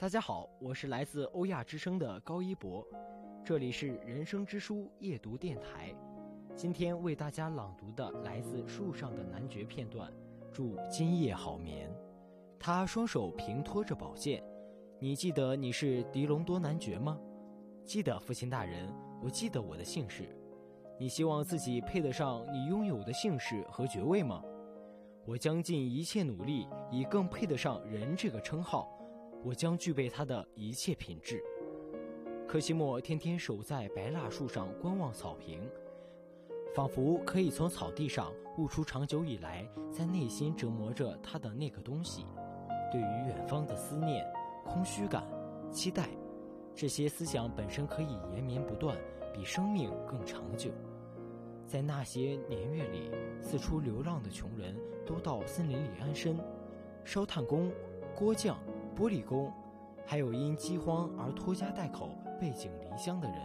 大家好，我是来自欧亚之声的高一博，这里是人生之书夜读电台。今天为大家朗读的来自《树上的男爵》片段，祝今夜好眠。他双手平托着宝剑，你记得你是狄龙多男爵吗？记得，父亲大人，我记得我的姓氏。你希望自己配得上你拥有的姓氏和爵位吗？我将尽一切努力，以更配得上人这个称号。我将具备他的一切品质。科西莫天天守在白蜡树上观望草坪，仿佛可以从草地上悟出长久以来在内心折磨着他的那个东西。对于远方的思念、空虚感、期待，这些思想本身可以延绵不断，比生命更长久。在那些年月里，四处流浪的穷人都到森林里安身，烧炭工、锅匠。玻璃工，还有因饥荒而拖家带口背井离乡的人，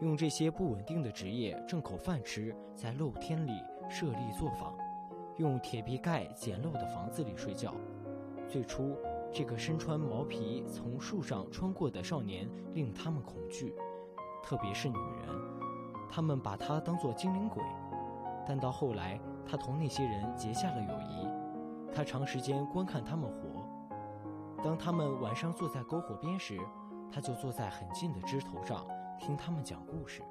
用这些不稳定的职业挣口饭吃，在露天里设立作坊，用铁皮盖简陋的房子里睡觉。最初，这个身穿毛皮从树上穿过的少年令他们恐惧，特别是女人，他们把他当作精灵鬼。但到后来，他同那些人结下了友谊，他长时间观看他们活。当他们晚上坐在篝火边时，他就坐在很近的枝头上听他们讲故事。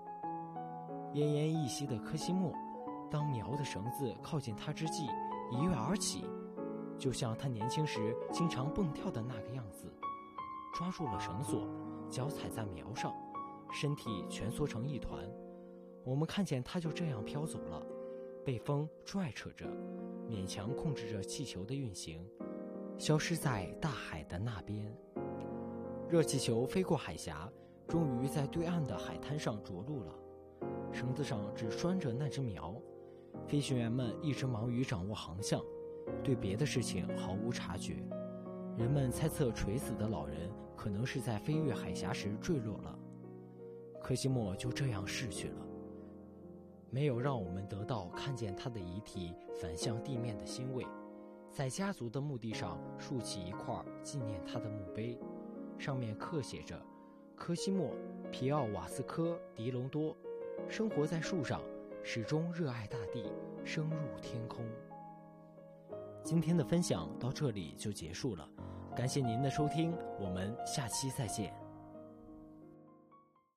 奄奄一息的科西莫，当苗的绳子靠近他之际，一跃而起，就像他年轻时经常蹦跳的那个样子，抓住了绳索，脚踩在苗上，身体蜷缩成一团。我们看见他就这样飘走了，被风拽扯着，勉强控制着气球的运行。消失在大海的那边。热气球飞过海峡，终于在对岸的海滩上着陆了。绳子上只拴着那只苗，飞行员们一直忙于掌握航向，对别的事情毫无察觉。人们猜测垂死的老人可能是在飞越海峡时坠落了。科西莫就这样逝去了，没有让我们得到看见他的遗体反向地面的欣慰。在家族的墓地上竖起一块纪念他的墓碑，上面刻写着：“科西莫·皮奥瓦斯科·迪隆多，生活在树上，始终热爱大地，升入天空。”今天的分享到这里就结束了，感谢您的收听，我们下期再见。